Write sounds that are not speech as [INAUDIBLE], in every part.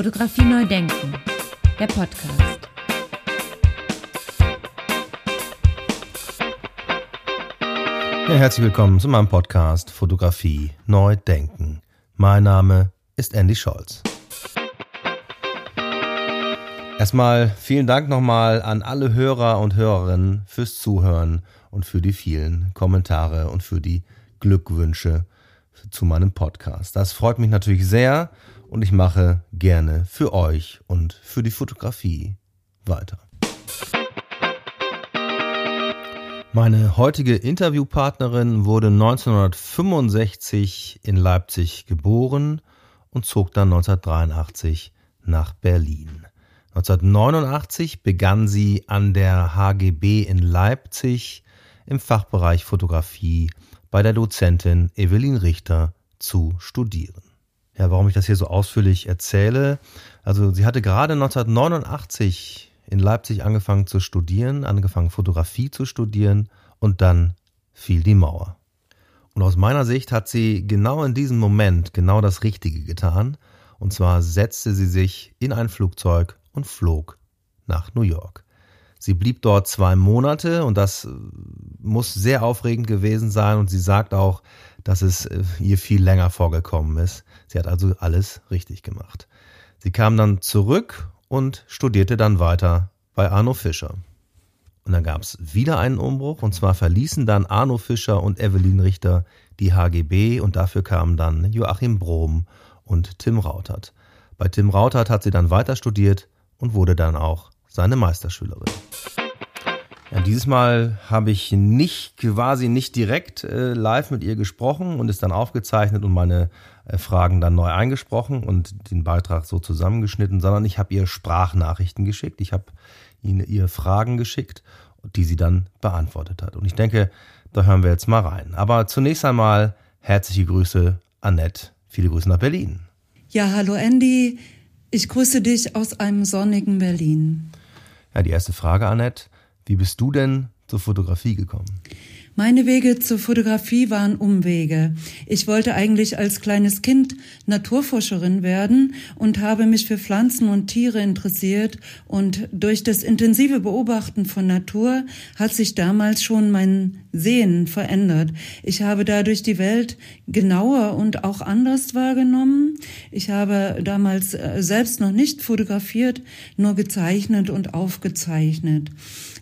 Fotografie neu denken, der Podcast. Ja, herzlich willkommen zu meinem Podcast Fotografie neu denken. Mein Name ist Andy Scholz. Erstmal vielen Dank nochmal an alle Hörer und Hörerinnen fürs Zuhören und für die vielen Kommentare und für die Glückwünsche zu meinem Podcast. Das freut mich natürlich sehr und ich mache gerne für euch und für die Fotografie weiter. Meine heutige Interviewpartnerin wurde 1965 in Leipzig geboren und zog dann 1983 nach Berlin. 1989 begann sie an der HGB in Leipzig im Fachbereich Fotografie bei der Dozentin Evelyn Richter zu studieren. Ja, warum ich das hier so ausführlich erzähle. Also sie hatte gerade 1989 in Leipzig angefangen zu studieren, angefangen Fotografie zu studieren und dann fiel die Mauer. Und aus meiner Sicht hat sie genau in diesem Moment genau das Richtige getan. Und zwar setzte sie sich in ein Flugzeug und flog nach New York. Sie blieb dort zwei Monate und das äh, muss sehr aufregend gewesen sein und sie sagt auch, dass es äh, ihr viel länger vorgekommen ist. Sie hat also alles richtig gemacht. Sie kam dann zurück und studierte dann weiter bei Arno Fischer. Und dann gab es wieder einen Umbruch und zwar verließen dann Arno Fischer und Evelyn Richter die HGB und dafür kamen dann Joachim Brom und Tim Rautert. Bei Tim Rautert hat sie dann weiter studiert und wurde dann auch seine Meisterschülerin. Ja, dieses Mal habe ich nicht quasi nicht direkt äh, live mit ihr gesprochen und ist dann aufgezeichnet und meine äh, Fragen dann neu eingesprochen und den Beitrag so zusammengeschnitten, sondern ich habe ihr Sprachnachrichten geschickt. Ich habe ihnen ihr Fragen geschickt, die sie dann beantwortet hat. Und ich denke, da hören wir jetzt mal rein. Aber zunächst einmal herzliche Grüße, Annette. Viele Grüße nach Berlin. Ja, hallo Andy. Ich grüße dich aus einem sonnigen Berlin. Ja, die erste Frage, Annette. Wie bist du denn zur Fotografie gekommen? Meine Wege zur Fotografie waren Umwege. Ich wollte eigentlich als kleines Kind Naturforscherin werden und habe mich für Pflanzen und Tiere interessiert und durch das intensive Beobachten von Natur hat sich damals schon mein Sehen verändert. Ich habe dadurch die Welt genauer und auch anders wahrgenommen. Ich habe damals äh, selbst noch nicht fotografiert, nur gezeichnet und aufgezeichnet.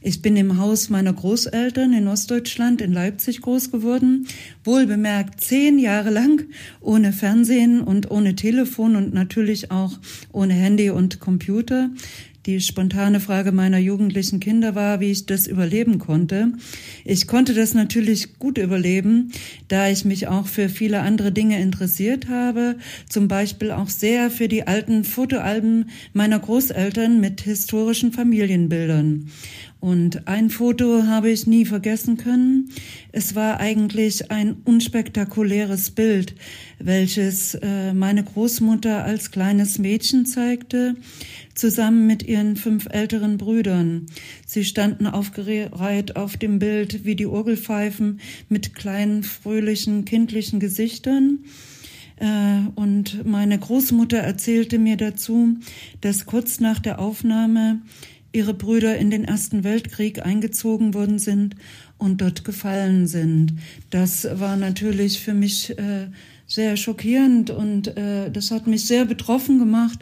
Ich bin im Haus meiner Großeltern in Ostdeutschland in Leipzig groß geworden, wohlbemerkt zehn Jahre lang ohne Fernsehen und ohne Telefon und natürlich auch ohne Handy und Computer. Die spontane Frage meiner jugendlichen Kinder war, wie ich das überleben konnte. Ich konnte das natürlich gut überleben, da ich mich auch für viele andere Dinge interessiert habe, zum Beispiel auch sehr für die alten Fotoalben meiner Großeltern mit historischen Familienbildern. Und ein Foto habe ich nie vergessen können. Es war eigentlich ein unspektakuläres Bild, welches äh, meine Großmutter als kleines Mädchen zeigte, zusammen mit ihren fünf älteren Brüdern. Sie standen aufgereiht auf dem Bild wie die Orgelpfeifen mit kleinen, fröhlichen, kindlichen Gesichtern. Äh, und meine Großmutter erzählte mir dazu, dass kurz nach der Aufnahme ihre Brüder in den Ersten Weltkrieg eingezogen worden sind und dort gefallen sind. Das war natürlich für mich äh, sehr schockierend und äh, das hat mich sehr betroffen gemacht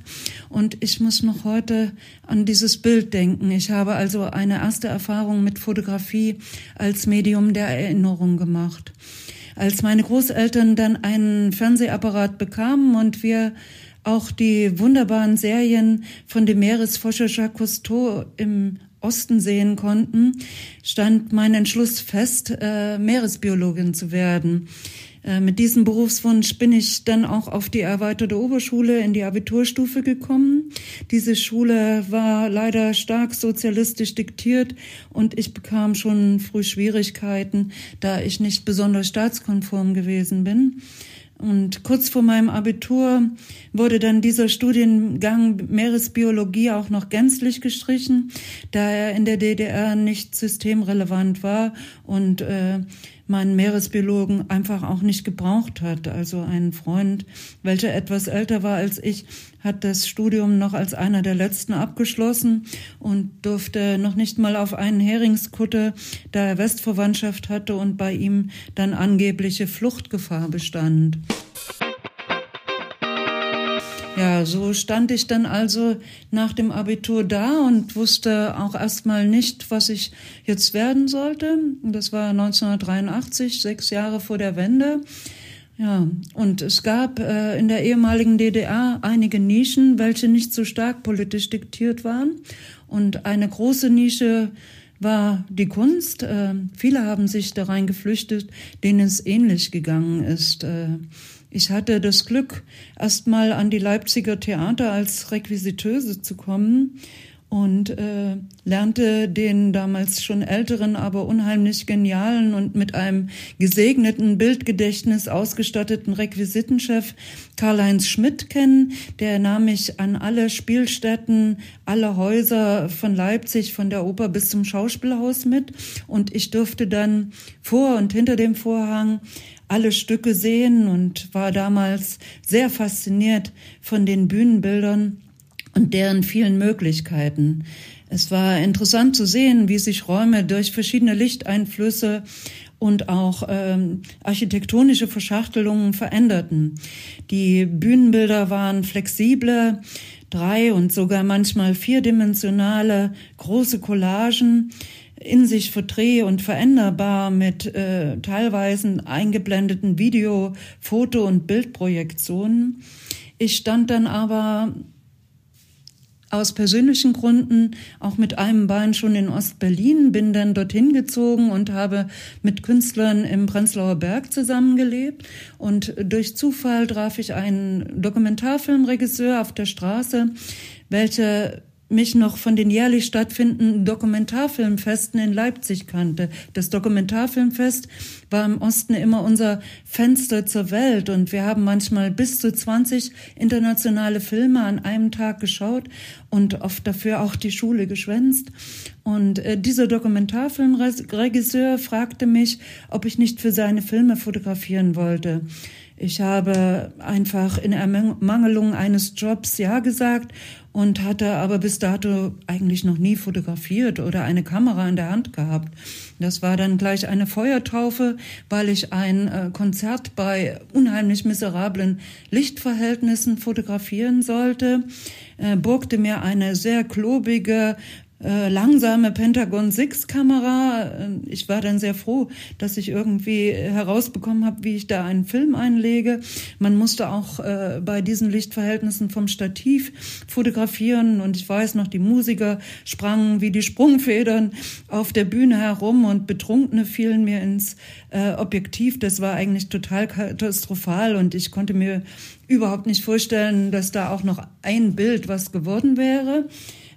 und ich muss noch heute an dieses Bild denken. Ich habe also eine erste Erfahrung mit Fotografie als Medium der Erinnerung gemacht. Als meine Großeltern dann einen Fernsehapparat bekamen und wir auch die wunderbaren Serien von dem Meeresforscher Jacques Cousteau im Osten sehen konnten, stand mein Entschluss fest, äh, Meeresbiologin zu werden. Äh, mit diesem Berufswunsch bin ich dann auch auf die erweiterte Oberschule in die Abiturstufe gekommen. Diese Schule war leider stark sozialistisch diktiert und ich bekam schon früh Schwierigkeiten, da ich nicht besonders staatskonform gewesen bin. Und kurz vor meinem Abitur wurde dann dieser Studiengang Meeresbiologie auch noch gänzlich gestrichen, da er in der DDR nicht systemrelevant war. Und äh, meinen Meeresbiologen einfach auch nicht gebraucht hat. Also ein Freund, welcher etwas älter war als ich, hat das Studium noch als einer der letzten abgeschlossen und durfte noch nicht mal auf einen Heringskutter, da er Westverwandtschaft hatte und bei ihm dann angebliche Fluchtgefahr bestand. Ja, so stand ich dann also nach dem Abitur da und wusste auch erstmal nicht, was ich jetzt werden sollte. Das war 1983, sechs Jahre vor der Wende. Ja, und es gab äh, in der ehemaligen DDR einige Nischen, welche nicht so stark politisch diktiert waren. Und eine große Nische war die Kunst. Äh, viele haben sich da rein geflüchtet, denen es ähnlich gegangen ist. Äh, ich hatte das Glück, erstmal an die Leipziger Theater als Requisiteuse zu kommen und äh, lernte den damals schon älteren, aber unheimlich genialen und mit einem gesegneten Bildgedächtnis ausgestatteten Requisitenchef Karl-Heinz Schmidt kennen. Der nahm mich an alle Spielstätten, alle Häuser von Leipzig, von der Oper bis zum Schauspielhaus mit und ich durfte dann vor und hinter dem Vorhang alle Stücke sehen und war damals sehr fasziniert von den Bühnenbildern und deren vielen Möglichkeiten. Es war interessant zu sehen, wie sich Räume durch verschiedene Lichteinflüsse und auch ähm, architektonische Verschachtelungen veränderten. Die Bühnenbilder waren flexible, drei und sogar manchmal vierdimensionale große Collagen, in sich verdreh- und veränderbar mit äh, teilweise eingeblendeten Video-, Foto- und Bildprojektionen. Ich stand dann aber aus persönlichen Gründen auch mit einem Bein schon in Ostberlin, bin dann dorthin gezogen und habe mit Künstlern im Prenzlauer Berg zusammengelebt. Und durch Zufall traf ich einen Dokumentarfilmregisseur auf der Straße, welcher mich noch von den jährlich stattfindenden Dokumentarfilmfesten in Leipzig kannte. Das Dokumentarfilmfest war im Osten immer unser Fenster zur Welt und wir haben manchmal bis zu 20 internationale Filme an einem Tag geschaut und oft dafür auch die Schule geschwänzt. Und äh, dieser Dokumentarfilmregisseur fragte mich, ob ich nicht für seine Filme fotografieren wollte. Ich habe einfach in Ermangelung eines Jobs Ja gesagt und hatte aber bis dato eigentlich noch nie fotografiert oder eine Kamera in der Hand gehabt. Das war dann gleich eine Feuertaufe, weil ich ein äh, Konzert bei unheimlich miserablen Lichtverhältnissen fotografieren sollte, äh, burgte mir eine sehr klobige äh, langsame Pentagon 6 Kamera. Äh, ich war dann sehr froh, dass ich irgendwie herausbekommen habe, wie ich da einen Film einlege. Man musste auch äh, bei diesen Lichtverhältnissen vom Stativ fotografieren und ich weiß noch, die Musiker sprangen wie die Sprungfedern auf der Bühne herum und Betrunkene fielen mir ins äh, Objektiv. Das war eigentlich total katastrophal und ich konnte mir überhaupt nicht vorstellen, dass da auch noch ein Bild was geworden wäre.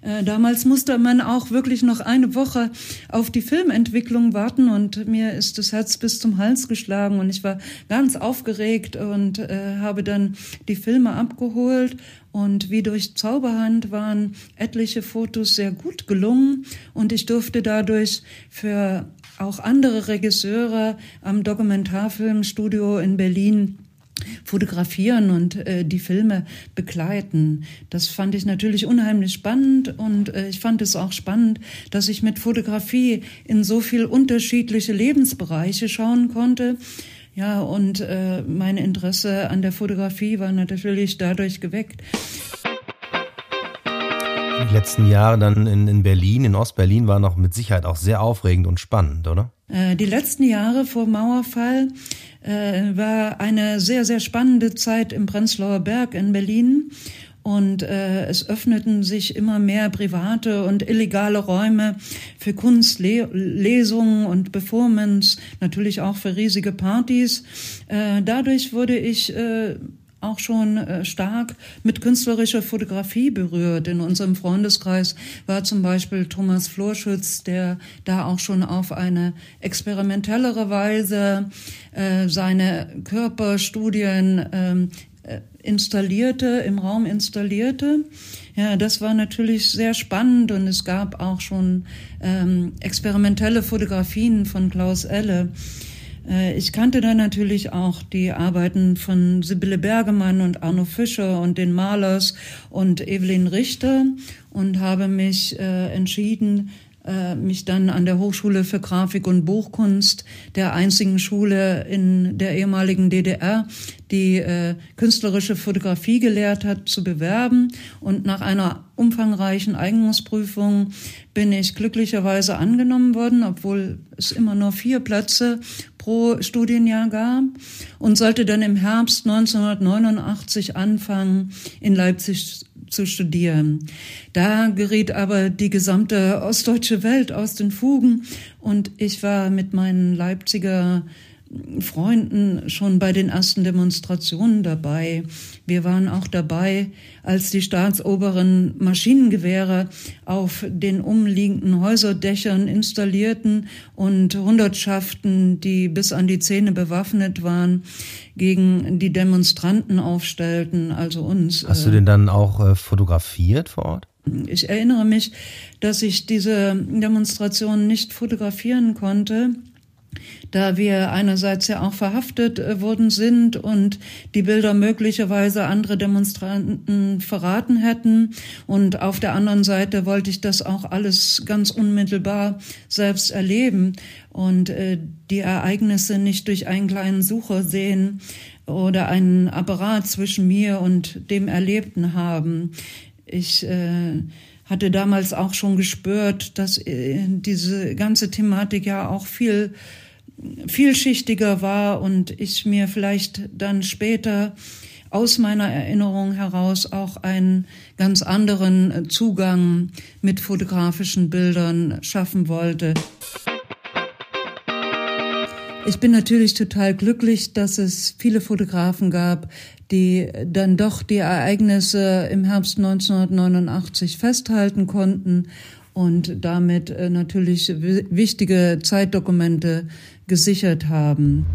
Äh, damals musste man auch wirklich noch eine Woche auf die Filmentwicklung warten und mir ist das Herz bis zum Hals geschlagen und ich war ganz aufgeregt und äh, habe dann die Filme abgeholt und wie durch Zauberhand waren etliche Fotos sehr gut gelungen und ich durfte dadurch für auch andere Regisseure am Dokumentarfilmstudio in Berlin fotografieren und äh, die Filme begleiten. Das fand ich natürlich unheimlich spannend und äh, ich fand es auch spannend, dass ich mit Fotografie in so viel unterschiedliche Lebensbereiche schauen konnte. Ja, und äh, mein Interesse an der Fotografie war natürlich dadurch geweckt. Die letzten Jahre dann in, in Berlin, in Ostberlin, waren auch mit Sicherheit auch sehr aufregend und spannend, oder? Äh, die letzten Jahre vor Mauerfall äh, war eine sehr, sehr spannende Zeit im Prenzlauer Berg in Berlin. Und äh, es öffneten sich immer mehr private und illegale Räume für Kunstlesungen und Performance, natürlich auch für riesige Partys. Äh, dadurch wurde ich äh, auch schon äh, stark mit künstlerischer Fotografie berührt. In unserem Freundeskreis war zum Beispiel Thomas Florschütz, der da auch schon auf eine experimentellere Weise äh, seine Körperstudien ähm, äh, installierte, im Raum installierte. Ja, das war natürlich sehr spannend und es gab auch schon ähm, experimentelle Fotografien von Klaus Elle. Äh, ich kannte dann natürlich auch die Arbeiten von Sibylle Bergemann und Arno Fischer und den Malers und Evelyn Richter und habe mich äh, entschieden, äh, mich dann an der Hochschule für Grafik und Buchkunst, der einzigen Schule in der ehemaligen DDR, die äh, künstlerische Fotografie gelehrt hat, zu bewerben. Und nach einer umfangreichen Eignungsprüfung bin ich glücklicherweise angenommen worden, obwohl es immer nur vier Plätze pro Studienjahr gab und sollte dann im Herbst 1989 anfangen, in Leipzig zu studieren. Da geriet aber die gesamte ostdeutsche Welt aus den Fugen und ich war mit meinen Leipziger Freunden schon bei den ersten Demonstrationen dabei. Wir waren auch dabei, als die staatsoberen Maschinengewehre auf den umliegenden Häuserdächern installierten und Hundertschaften, die bis an die Zähne bewaffnet waren, gegen die Demonstranten aufstellten, also uns. Hast du den dann auch äh, fotografiert vor Ort? Ich erinnere mich, dass ich diese Demonstration nicht fotografieren konnte, da wir einerseits ja auch verhaftet äh, worden sind und die Bilder möglicherweise andere Demonstranten verraten hätten. Und auf der anderen Seite wollte ich das auch alles ganz unmittelbar selbst erleben und äh, die Ereignisse nicht durch einen kleinen Sucher sehen oder einen Apparat zwischen mir und dem Erlebten haben. Ich äh, hatte damals auch schon gespürt, dass äh, diese ganze Thematik ja auch viel vielschichtiger war und ich mir vielleicht dann später aus meiner Erinnerung heraus auch einen ganz anderen Zugang mit fotografischen Bildern schaffen wollte. Ich bin natürlich total glücklich, dass es viele Fotografen gab, die dann doch die Ereignisse im Herbst 1989 festhalten konnten und damit äh, natürlich wichtige Zeitdokumente gesichert haben.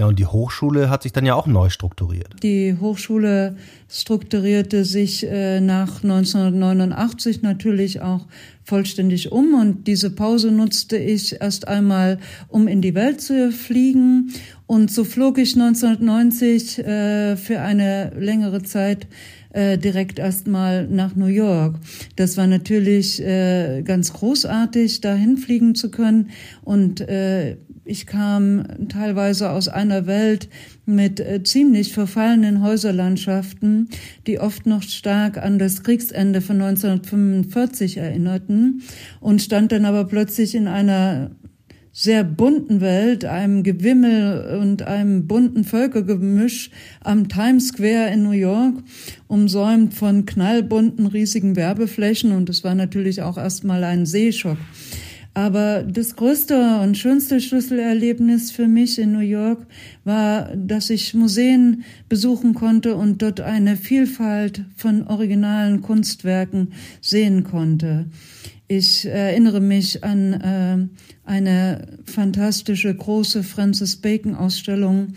Ja, und die Hochschule hat sich dann ja auch neu strukturiert. Die Hochschule strukturierte sich äh, nach 1989 natürlich auch vollständig um und diese Pause nutzte ich erst einmal, um in die Welt zu fliegen und so flog ich 1990 äh, für eine längere Zeit äh, direkt erstmal nach New York. Das war natürlich äh, ganz großartig, dahin fliegen zu können. Und äh, ich kam teilweise aus einer Welt mit äh, ziemlich verfallenen Häuserlandschaften, die oft noch stark an das Kriegsende von 1945 erinnerten und stand dann aber plötzlich in einer sehr bunten Welt, einem Gewimmel und einem bunten Völkergemisch am Times Square in New York, umsäumt von knallbunten riesigen Werbeflächen und es war natürlich auch erstmal ein Seeschock. Aber das größte und schönste Schlüsselerlebnis für mich in New York war, dass ich Museen besuchen konnte und dort eine Vielfalt von originalen Kunstwerken sehen konnte. Ich erinnere mich an äh, eine fantastische große Francis Bacon Ausstellung,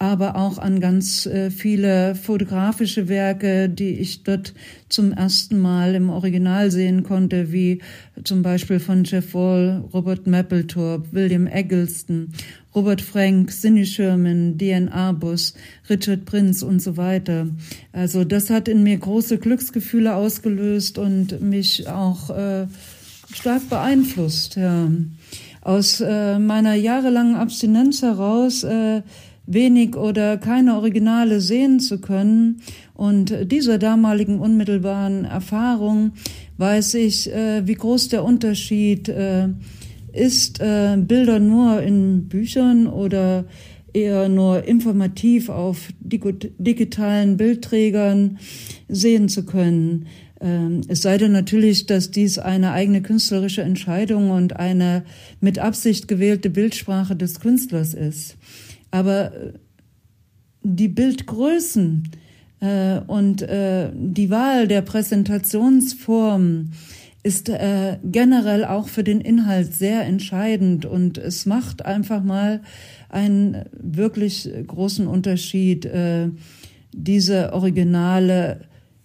aber auch an ganz äh, viele fotografische Werke, die ich dort zum ersten Mal im Original sehen konnte, wie zum Beispiel von Jeff Wall, Robert Mapplethorpe, William Eggleston, Robert Frank, Sidney Sherman, D.N. Arbus, Richard Prince und so weiter. Also das hat in mir große Glücksgefühle ausgelöst und mich auch äh, stark beeinflusst. Ja. Aus äh, meiner jahrelangen Abstinenz heraus äh, wenig oder keine Originale sehen zu können und dieser damaligen unmittelbaren Erfahrung weiß ich, äh, wie groß der Unterschied äh, ist, äh, Bilder nur in Büchern oder eher nur informativ auf digitalen Bildträgern sehen zu können. Ähm, es sei denn natürlich, dass dies eine eigene künstlerische Entscheidung und eine mit Absicht gewählte Bildsprache des Künstlers ist. Aber äh, die Bildgrößen äh, und äh, die Wahl der Präsentationsform ist generell auch für den Inhalt sehr entscheidend und es macht einfach mal einen wirklich großen Unterschied, diese Originale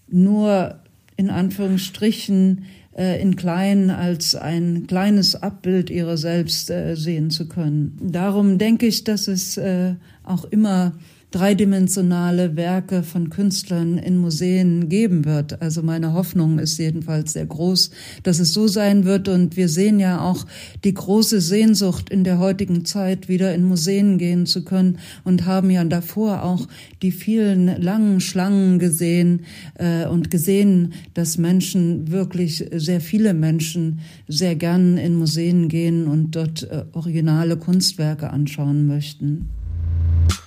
nur in Anführungsstrichen äh, in klein als ein kleines Abbild ihrer selbst äh, sehen zu können. Darum denke ich, dass es äh, auch immer dreidimensionale Werke von Künstlern in Museen geben wird. Also meine Hoffnung ist jedenfalls sehr groß, dass es so sein wird. Und wir sehen ja auch die große Sehnsucht in der heutigen Zeit, wieder in Museen gehen zu können und haben ja davor auch die vielen langen Schlangen gesehen äh, und gesehen, dass Menschen wirklich sehr viele Menschen sehr gern in Museen gehen und dort äh, originale Kunstwerke anschauen möchten.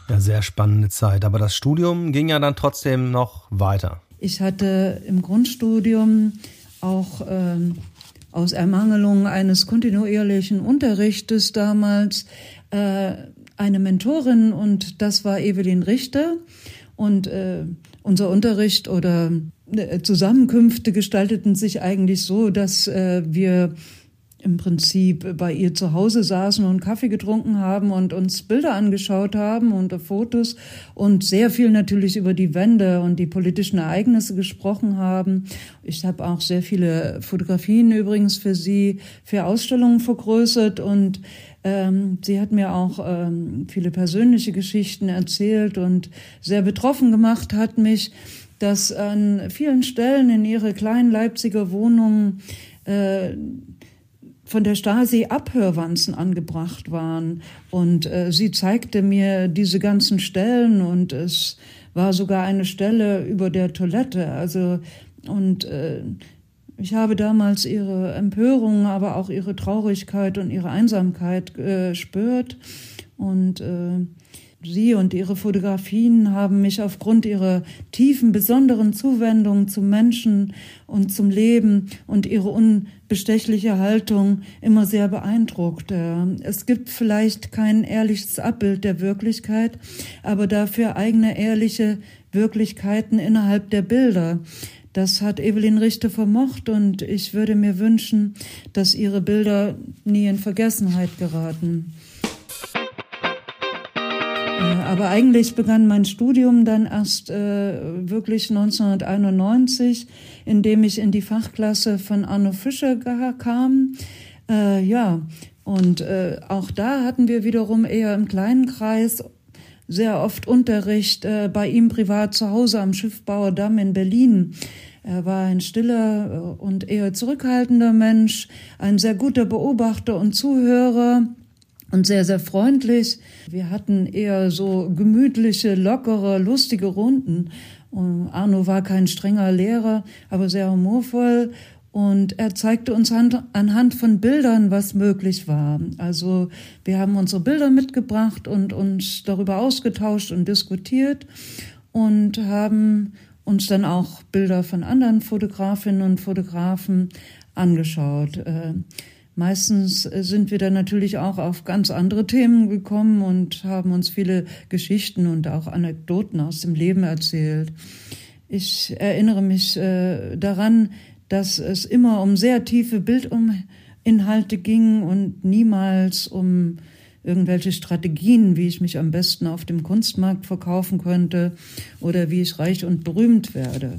Ja, sehr spannende Zeit. Aber das Studium ging ja dann trotzdem noch weiter. Ich hatte im Grundstudium auch ähm, aus Ermangelung eines kontinuierlichen Unterrichtes damals äh, eine Mentorin und das war Evelyn Richter. Und äh, unser Unterricht oder äh, Zusammenkünfte gestalteten sich eigentlich so, dass äh, wir im Prinzip bei ihr zu Hause saßen und Kaffee getrunken haben und uns Bilder angeschaut haben und Fotos und sehr viel natürlich über die Wende und die politischen Ereignisse gesprochen haben. Ich habe auch sehr viele Fotografien übrigens für sie für Ausstellungen vergrößert und ähm, sie hat mir auch ähm, viele persönliche Geschichten erzählt und sehr betroffen gemacht hat mich, dass an vielen Stellen in ihre kleinen Leipziger Wohnung äh, von der Stasi Abhörwanzen angebracht waren. Und äh, sie zeigte mir diese ganzen Stellen und es war sogar eine Stelle über der Toilette. Also, und äh, ich habe damals ihre Empörung, aber auch ihre Traurigkeit und ihre Einsamkeit äh, gespürt. Und äh, Sie und Ihre Fotografien haben mich aufgrund Ihrer tiefen, besonderen Zuwendung zum Menschen und zum Leben und Ihre unbestechliche Haltung immer sehr beeindruckt. Es gibt vielleicht kein ehrliches Abbild der Wirklichkeit, aber dafür eigene ehrliche Wirklichkeiten innerhalb der Bilder. Das hat Evelyn Richter vermocht und ich würde mir wünschen, dass ihre Bilder nie in Vergessenheit geraten. Aber eigentlich begann mein Studium dann erst äh, wirklich 1991, indem ich in die Fachklasse von Arno Fischer kam. Äh, ja, und äh, auch da hatten wir wiederum eher im kleinen Kreis sehr oft Unterricht äh, bei ihm privat zu Hause am Schiffbauerdamm in Berlin. Er war ein stiller äh, und eher zurückhaltender Mensch, ein sehr guter Beobachter und Zuhörer und sehr, sehr freundlich. Wir hatten eher so gemütliche, lockere, lustige Runden. Und Arno war kein strenger Lehrer, aber sehr humorvoll. Und er zeigte uns anhand von Bildern, was möglich war. Also wir haben unsere Bilder mitgebracht und uns darüber ausgetauscht und diskutiert und haben uns dann auch Bilder von anderen Fotografinnen und Fotografen angeschaut. Meistens äh, sind wir dann natürlich auch auf ganz andere Themen gekommen und haben uns viele Geschichten und auch Anekdoten aus dem Leben erzählt. Ich erinnere mich äh, daran, dass es immer um sehr tiefe Bildinhalte ging und niemals um irgendwelche Strategien, wie ich mich am besten auf dem Kunstmarkt verkaufen könnte oder wie ich reich und berühmt werde.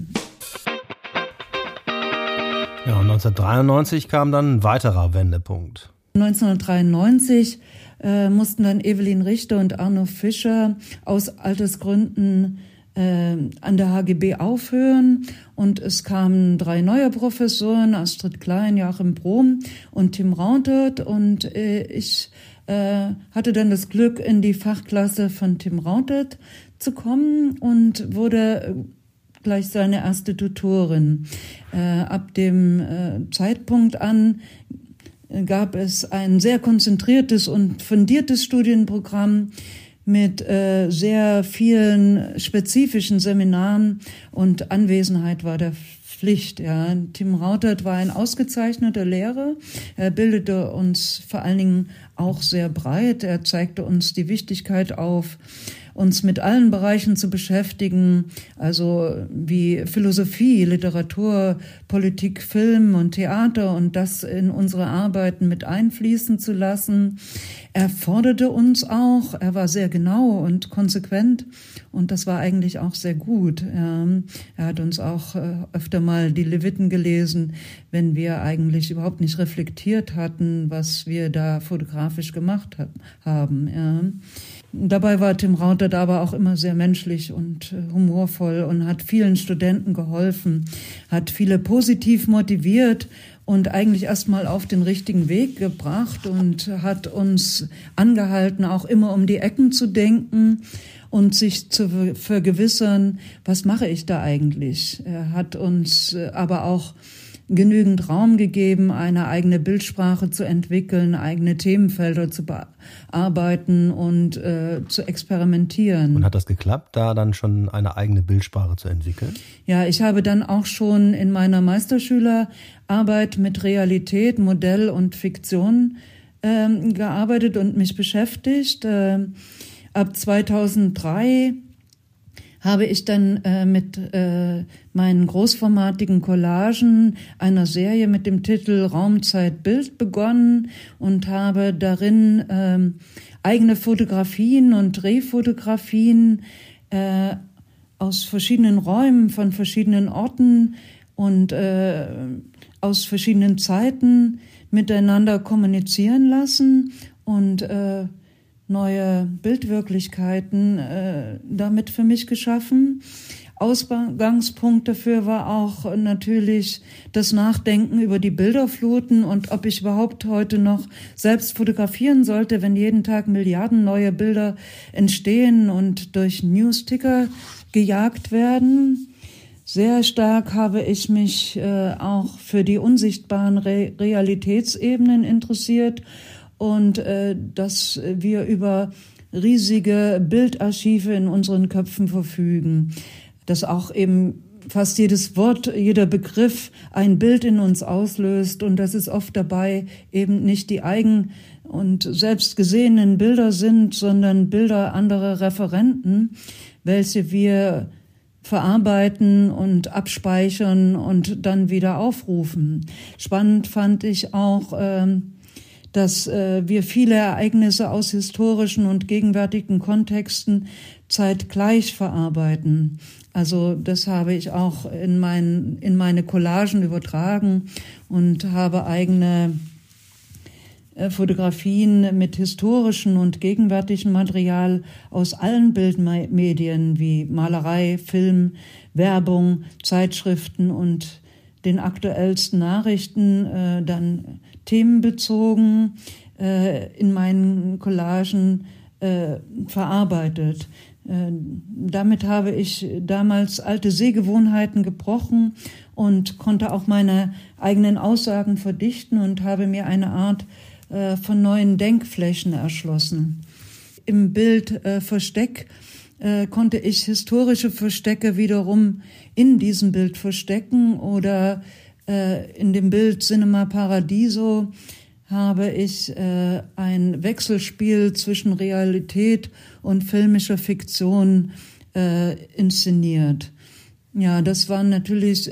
Ja, und 1993 kam dann ein weiterer Wendepunkt. 1993 äh, mussten dann Evelyn Richter und Arno Fischer aus Altersgründen äh, an der HGB aufhören und es kamen drei neue Professoren, Astrid Klein, Joachim Brom und Tim Rauntet und äh, ich äh, hatte dann das Glück, in die Fachklasse von Tim Rauntet zu kommen und wurde gleich seine erste Tutorin. Äh, ab dem äh, Zeitpunkt an gab es ein sehr konzentriertes und fundiertes Studienprogramm mit äh, sehr vielen spezifischen Seminaren und Anwesenheit war der Pflicht. Ja. Tim Rautert war ein ausgezeichneter Lehrer. Er bildete uns vor allen Dingen auch sehr breit. Er zeigte uns die Wichtigkeit auf uns mit allen Bereichen zu beschäftigen, also wie Philosophie, Literatur, Politik, Film und Theater und das in unsere Arbeiten mit einfließen zu lassen. Er forderte uns auch, er war sehr genau und konsequent und das war eigentlich auch sehr gut. Er, er hat uns auch äh, öfter mal die Leviten gelesen, wenn wir eigentlich überhaupt nicht reflektiert hatten, was wir da fotografisch gemacht haben. Dabei war Tim Rauter da aber auch immer sehr menschlich und äh, humorvoll und hat vielen Studenten geholfen, hat viele positiv motiviert und eigentlich erstmal auf den richtigen Weg gebracht und hat uns angehalten, auch immer um die Ecken zu denken und sich zu vergewissern, was mache ich da eigentlich. Er hat uns äh, aber auch genügend Raum gegeben, eine eigene Bildsprache zu entwickeln, eigene Themenfelder zu bearbeiten und äh, zu experimentieren. Und hat das geklappt, da dann schon eine eigene Bildsprache zu entwickeln? Ja, ich habe dann auch schon in meiner Meisterschülerarbeit mit Realität, Modell und Fiktion äh, gearbeitet und mich beschäftigt. Äh, ab 2003 habe ich dann äh, mit äh, meinen großformatigen Collagen einer Serie mit dem Titel Raumzeit Bild begonnen und habe darin äh, eigene Fotografien und Drehfotografien äh, aus verschiedenen Räumen, von verschiedenen Orten und äh, aus verschiedenen Zeiten miteinander kommunizieren lassen und äh, neue Bildwirklichkeiten äh, damit für mich geschaffen. Ausgangspunkt dafür war auch natürlich das Nachdenken über die Bilderfluten und ob ich überhaupt heute noch selbst fotografieren sollte, wenn jeden Tag Milliarden neue Bilder entstehen und durch Newsticker gejagt werden. Sehr stark habe ich mich äh, auch für die unsichtbaren Re Realitätsebenen interessiert und äh, dass wir über riesige Bildarchive in unseren Köpfen verfügen, dass auch eben fast jedes Wort, jeder Begriff ein Bild in uns auslöst und dass es oft dabei eben nicht die eigen und selbst gesehenen Bilder sind, sondern Bilder anderer Referenten, welche wir verarbeiten und abspeichern und dann wieder aufrufen. Spannend fand ich auch, ähm, dass äh, wir viele Ereignisse aus historischen und gegenwärtigen Kontexten zeitgleich verarbeiten. Also das habe ich auch in, mein, in meine Collagen übertragen und habe eigene äh, Fotografien mit historischem und gegenwärtigem Material aus allen Bildmedien wie Malerei, Film, Werbung, Zeitschriften und den aktuellsten Nachrichten äh, dann themenbezogen äh, in meinen Collagen äh, verarbeitet. Äh, damit habe ich damals alte Sehgewohnheiten gebrochen und konnte auch meine eigenen Aussagen verdichten und habe mir eine Art äh, von neuen Denkflächen erschlossen. Im Bild äh, Versteck konnte ich historische Verstecke wiederum in diesem Bild verstecken oder in dem Bild Cinema Paradiso habe ich äh, ein Wechselspiel zwischen Realität und filmischer Fiktion äh, inszeniert. Ja, das waren natürlich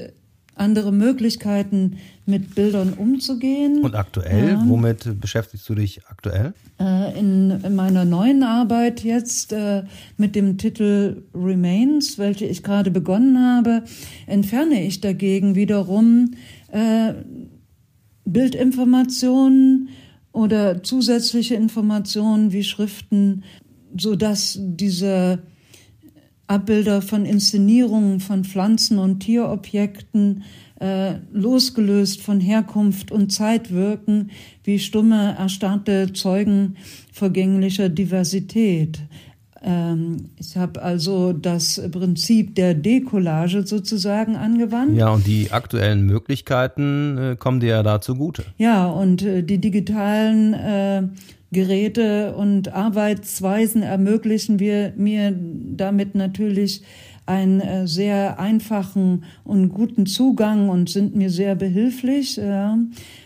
andere Möglichkeiten, mit Bildern umzugehen. Und aktuell, ja. womit beschäftigst du dich aktuell? Äh, in, in, meiner neuen Arbeit jetzt äh, mit dem Titel Remains, welche ich gerade begonnen habe, entferne ich dagegen wiederum äh, Bildinformationen oder zusätzliche Informationen wie Schriften, so dass diese Abbilder von Inszenierungen von Pflanzen und Tierobjekten äh, losgelöst von Herkunft und Zeit wirken, wie stumme, erstarrte Zeugen vergänglicher Diversität. Ähm, ich habe also das Prinzip der Decollage sozusagen angewandt. Ja, und die aktuellen Möglichkeiten äh, kommen dir ja da zugute. Ja, und äh, die digitalen äh, Geräte und Arbeitsweisen ermöglichen wir mir damit natürlich einen äh, sehr einfachen und guten Zugang und sind mir sehr behilflich. Ja.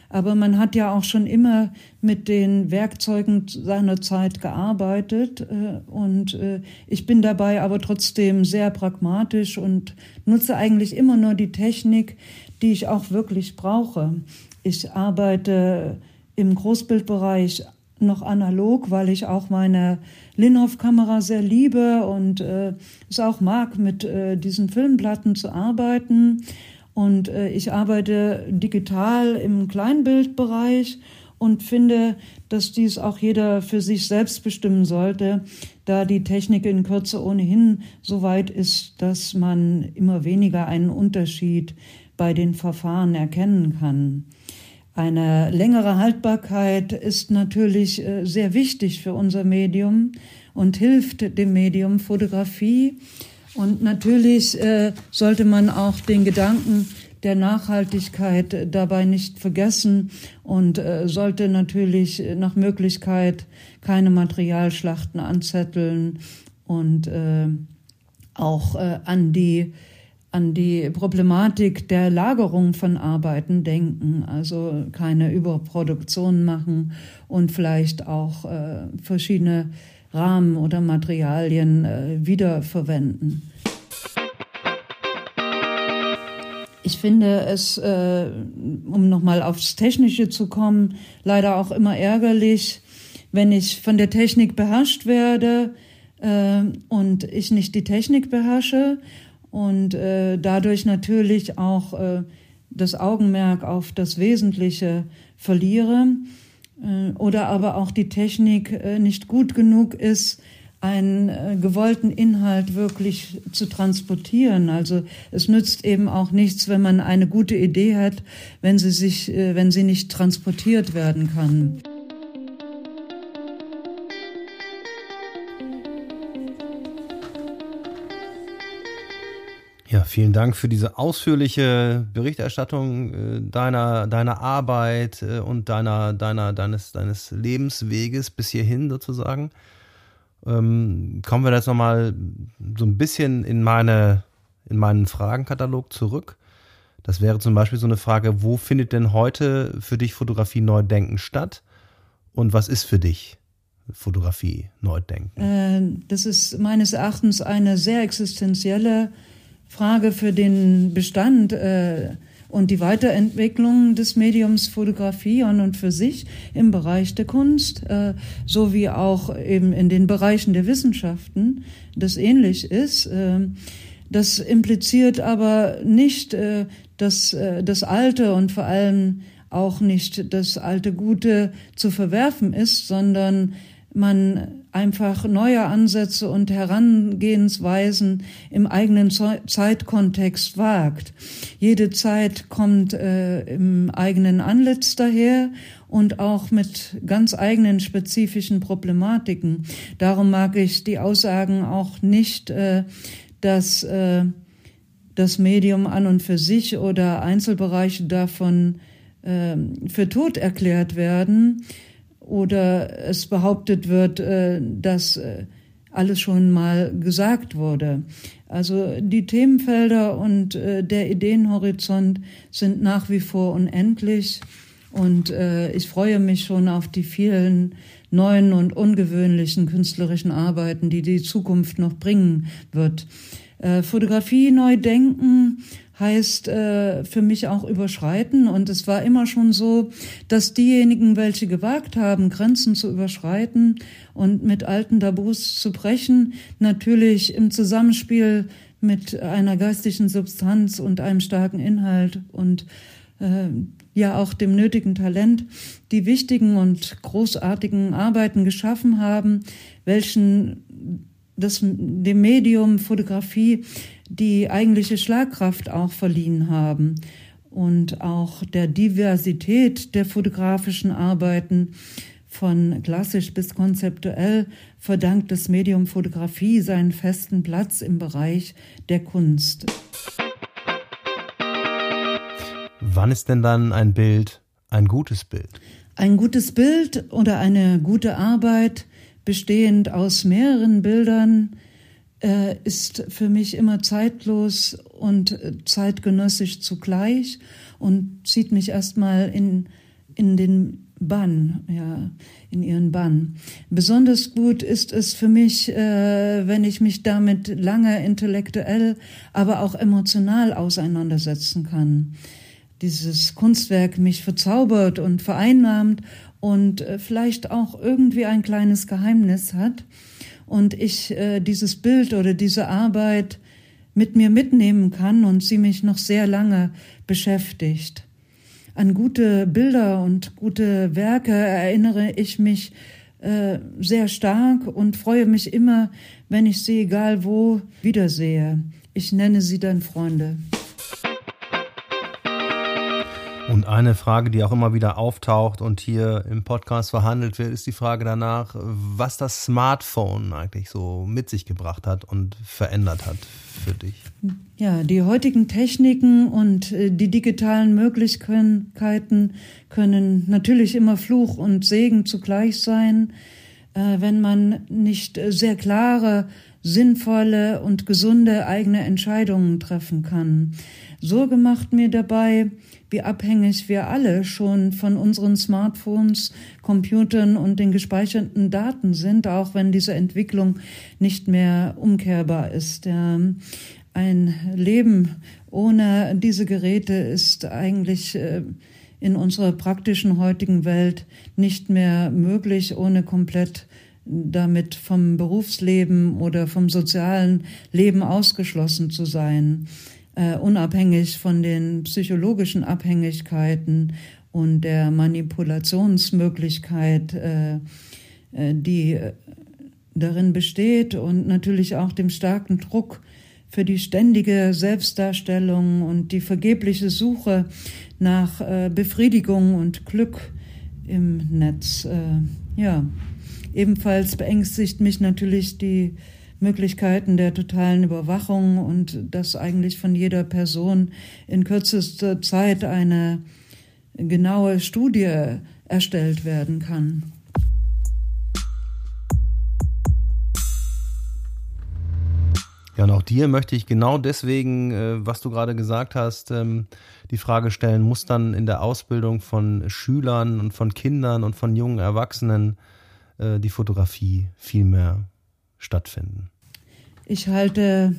Aber man hat ja auch schon immer mit den Werkzeugen seiner Zeit gearbeitet. Äh, und äh, ich bin dabei aber trotzdem sehr pragmatisch und nutze eigentlich immer nur die Technik, die ich auch wirklich brauche. Ich arbeite im Großbildbereich noch analog, weil ich auch meine Linhof-Kamera sehr liebe und äh, es auch mag, mit äh, diesen Filmplatten zu arbeiten. Und äh, ich arbeite digital im Kleinbildbereich und finde, dass dies auch jeder für sich selbst bestimmen sollte, da die Technik in Kürze ohnehin so weit ist, dass man immer weniger einen Unterschied bei den Verfahren erkennen kann. Eine längere Haltbarkeit ist natürlich äh, sehr wichtig für unser Medium und hilft dem Medium Fotografie. Und natürlich äh, sollte man auch den Gedanken der Nachhaltigkeit dabei nicht vergessen und äh, sollte natürlich nach Möglichkeit keine Materialschlachten anzetteln und auch an die an die Problematik der Lagerung von Arbeiten denken, also keine Überproduktion machen und vielleicht auch äh, verschiedene Rahmen oder Materialien äh, wiederverwenden. Ich finde es, äh, um nochmal aufs Technische zu kommen, leider auch immer ärgerlich, wenn ich von der Technik beherrscht werde äh, und ich nicht die Technik beherrsche und äh, dadurch natürlich auch äh, das Augenmerk auf das Wesentliche verliere äh, oder aber auch die Technik äh, nicht gut genug ist, einen äh, gewollten Inhalt wirklich zu transportieren. Also es nützt eben auch nichts, wenn man eine gute Idee hat, wenn sie sich, äh, wenn sie nicht transportiert werden kann. Ja, vielen Dank für diese ausführliche Berichterstattung äh, deiner, deiner Arbeit äh, und deiner, deiner, deines, deines Lebensweges bis hierhin sozusagen. Ähm, kommen wir jetzt nochmal so ein bisschen in meine, in meinen Fragenkatalog zurück. Das wäre zum Beispiel so eine Frage, wo findet denn heute für dich Fotografie Neudenken statt? Und was ist für dich Fotografie Neudenken? Äh, das ist meines Erachtens eine sehr existenzielle Frage für den Bestand äh, und die Weiterentwicklung des Mediums Fotografie an und für sich im Bereich der Kunst, äh, sowie auch eben in den Bereichen der Wissenschaften, das ähnlich ist. Äh, das impliziert aber nicht, äh, dass äh, das Alte und vor allem auch nicht das alte Gute zu verwerfen ist, sondern man einfach neue Ansätze und Herangehensweisen im eigenen Zeitkontext wagt. Jede Zeit kommt äh, im eigenen Anlitz daher und auch mit ganz eigenen spezifischen Problematiken. Darum mag ich die Aussagen auch nicht, äh, dass äh, das Medium an und für sich oder Einzelbereiche davon äh, für tot erklärt werden oder es behauptet wird, äh, dass äh, alles schon mal gesagt wurde. Also die Themenfelder und äh, der Ideenhorizont sind nach wie vor unendlich und ich freue mich schon auf die vielen neuen und ungewöhnlichen künstlerischen Arbeiten, die die Zukunft noch bringen wird. Fotografie neu denken heißt äh, für mich auch überschreiten. Und es war immer schon so, dass diejenigen, welche gewagt haben, Grenzen zu überschreiten und mit alten Tabus zu brechen, natürlich im Zusammenspiel mit einer geistigen Substanz und einem starken Inhalt und äh, ja auch dem nötigen Talent die wichtigen und großartigen Arbeiten geschaffen haben, welchen das, dem Medium Fotografie die eigentliche Schlagkraft auch verliehen haben und auch der Diversität der fotografischen Arbeiten von klassisch bis konzeptuell verdankt das Medium Fotografie seinen festen Platz im Bereich der Kunst. Wann ist denn dann ein Bild ein gutes Bild? Ein gutes Bild oder eine gute Arbeit bestehend aus mehreren Bildern ist für mich immer zeitlos und äh, zeitgenössisch zugleich und zieht mich erstmal in, in den Bann, ja, in ihren Bann. Besonders gut ist es für mich, äh, wenn ich mich damit lange intellektuell, aber auch emotional auseinandersetzen kann. Dieses Kunstwerk mich verzaubert und vereinnahmt und äh, vielleicht auch irgendwie ein kleines Geheimnis hat und ich äh, dieses Bild oder diese Arbeit mit mir mitnehmen kann und sie mich noch sehr lange beschäftigt. An gute Bilder und gute Werke erinnere ich mich äh, sehr stark und freue mich immer, wenn ich sie egal wo wiedersehe. Ich nenne sie dann Freunde. Und eine Frage, die auch immer wieder auftaucht und hier im Podcast verhandelt wird, ist die Frage danach, was das Smartphone eigentlich so mit sich gebracht hat und verändert hat für dich. Ja, die heutigen Techniken und äh, die digitalen Möglichkeiten können natürlich immer Fluch und Segen zugleich sein, äh, wenn man nicht sehr klare, sinnvolle und gesunde eigene Entscheidungen treffen kann. Sorge macht mir dabei, wie abhängig wir alle schon von unseren Smartphones, Computern und den gespeicherten Daten sind, auch wenn diese Entwicklung nicht mehr umkehrbar ist. Ein Leben ohne diese Geräte ist eigentlich äh, in unserer praktischen heutigen Welt nicht mehr möglich, ohne komplett damit vom Berufsleben oder vom sozialen Leben ausgeschlossen zu sein äh, unabhängig von den psychologischen Abhängigkeiten und der Manipulationsmöglichkeit, äh, äh, die darin besteht und natürlich auch dem starken Druck für die ständige Selbstdarstellung und die vergebliche Suche nach äh, Befriedigung und Glück im Netz. Äh, ja, ebenfalls beängstigt mich natürlich die Möglichkeiten der totalen Überwachung und dass eigentlich von jeder Person in kürzester Zeit eine genaue Studie erstellt werden kann. Ja, und auch dir möchte ich genau deswegen, äh, was du gerade gesagt hast, ähm, die Frage stellen, muss dann in der Ausbildung von Schülern und von Kindern und von jungen Erwachsenen äh, die Fotografie viel mehr stattfinden. Ich halte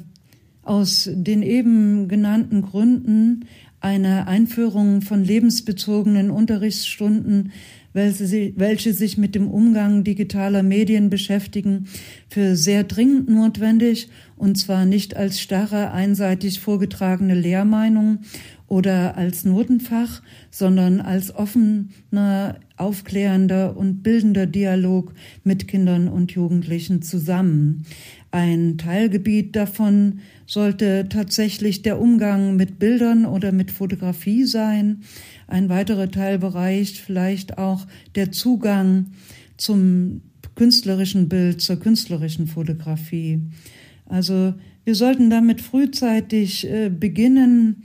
aus den eben genannten Gründen eine Einführung von lebensbezogenen Unterrichtsstunden, welche, sich mit dem Umgang digitaler Medien beschäftigen, für sehr dringend notwendig, und zwar nicht als starre, einseitig vorgetragene Lehrmeinung oder als Notenfach, sondern als offener, aufklärender und bildender Dialog mit Kindern und Jugendlichen zusammen. Ein Teilgebiet davon sollte tatsächlich der Umgang mit Bildern oder mit Fotografie sein. Ein weiterer Teilbereich vielleicht auch der Zugang zum künstlerischen Bild, zur künstlerischen Fotografie. Also wir sollten damit frühzeitig äh, beginnen,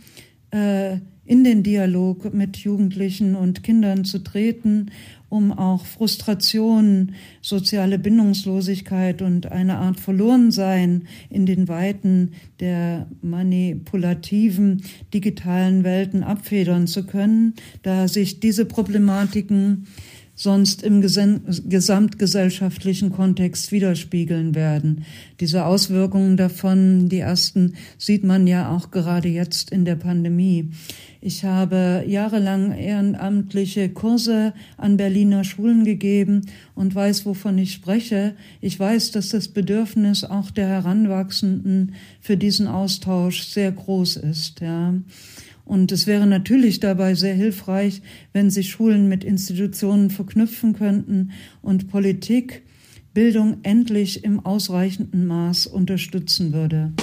äh, in den Dialog mit Jugendlichen und Kindern zu treten, um auch Frustration, soziale Bindungslosigkeit und eine Art Verlorensein in den Weiten der manipulativen digitalen Welten abfedern zu können, da sich diese Problematiken sonst im gesamtgesellschaftlichen Kontext widerspiegeln werden. Diese Auswirkungen davon, die ersten, sieht man ja auch gerade jetzt in der Pandemie. Ich habe jahrelang ehrenamtliche Kurse an Berliner Schulen gegeben und weiß, wovon ich spreche. Ich weiß, dass das Bedürfnis auch der Heranwachsenden für diesen Austausch sehr groß ist, ja. Und es wäre natürlich dabei sehr hilfreich, wenn sich Schulen mit Institutionen verknüpfen könnten und Politik Bildung endlich im ausreichenden Maß unterstützen würde.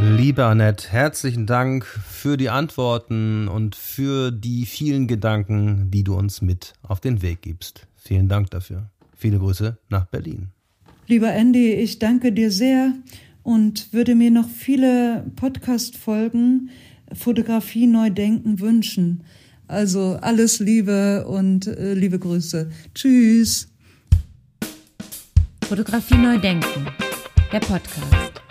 Liebe Annette, herzlichen Dank für die Antworten und für die vielen Gedanken, die du uns mit auf den Weg gibst. Vielen Dank dafür. Viele Grüße nach Berlin. Lieber Andy, ich danke dir sehr und würde mir noch viele Podcast-Folgen Fotografie neu denken wünschen. Also alles Liebe und äh, liebe Grüße. Tschüss. Fotografie neu denken, der Podcast.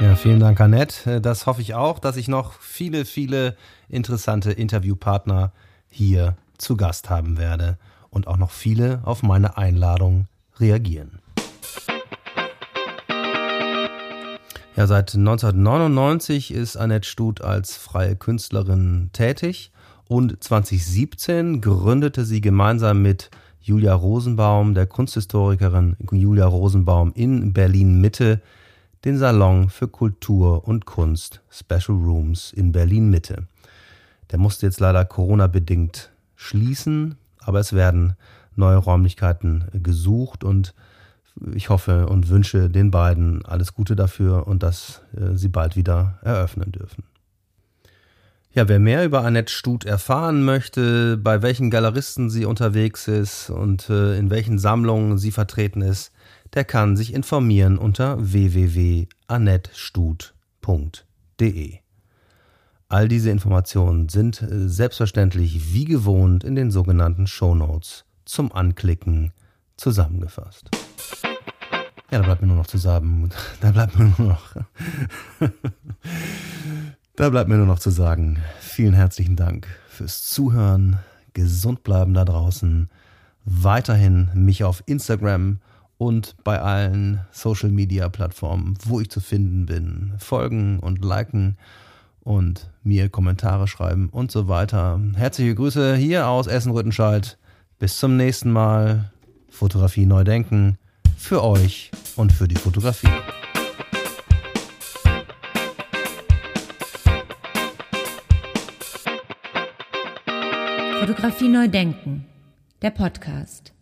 Ja, vielen Dank, Annette. Das hoffe ich auch, dass ich noch viele, viele interessante Interviewpartner hier zu Gast haben werde und auch noch viele auf meine Einladung reagieren. Ja, seit 1999 ist Annette Stut als freie Künstlerin tätig und 2017 gründete sie gemeinsam mit Julia Rosenbaum, der Kunsthistorikerin Julia Rosenbaum in Berlin Mitte, den Salon für Kultur und Kunst Special Rooms in Berlin Mitte. Der musste jetzt leider Corona-bedingt schließen, aber es werden neue Räumlichkeiten gesucht und ich hoffe und wünsche den beiden alles Gute dafür und dass äh, sie bald wieder eröffnen dürfen. Ja, wer mehr über Annette Stut erfahren möchte, bei welchen Galeristen sie unterwegs ist und äh, in welchen Sammlungen sie vertreten ist, der kann sich informieren unter www.annettstut.de. All diese Informationen sind äh, selbstverständlich wie gewohnt in den sogenannten Show Notes zum Anklicken zusammengefasst. Ja, da bleibt mir nur noch zu sagen, [LAUGHS] da bleibt mir nur noch, [LAUGHS] da bleibt mir nur noch zu sagen, vielen herzlichen Dank fürs Zuhören, gesund bleiben da draußen, weiterhin mich auf Instagram und bei allen Social Media Plattformen, wo ich zu finden bin, folgen und liken und mir Kommentare schreiben und so weiter. Herzliche Grüße hier aus Essen-Rüttenscheid. Bis zum nächsten Mal. Fotografie neu denken für euch und für die Fotografie. Fotografie neu denken, der Podcast.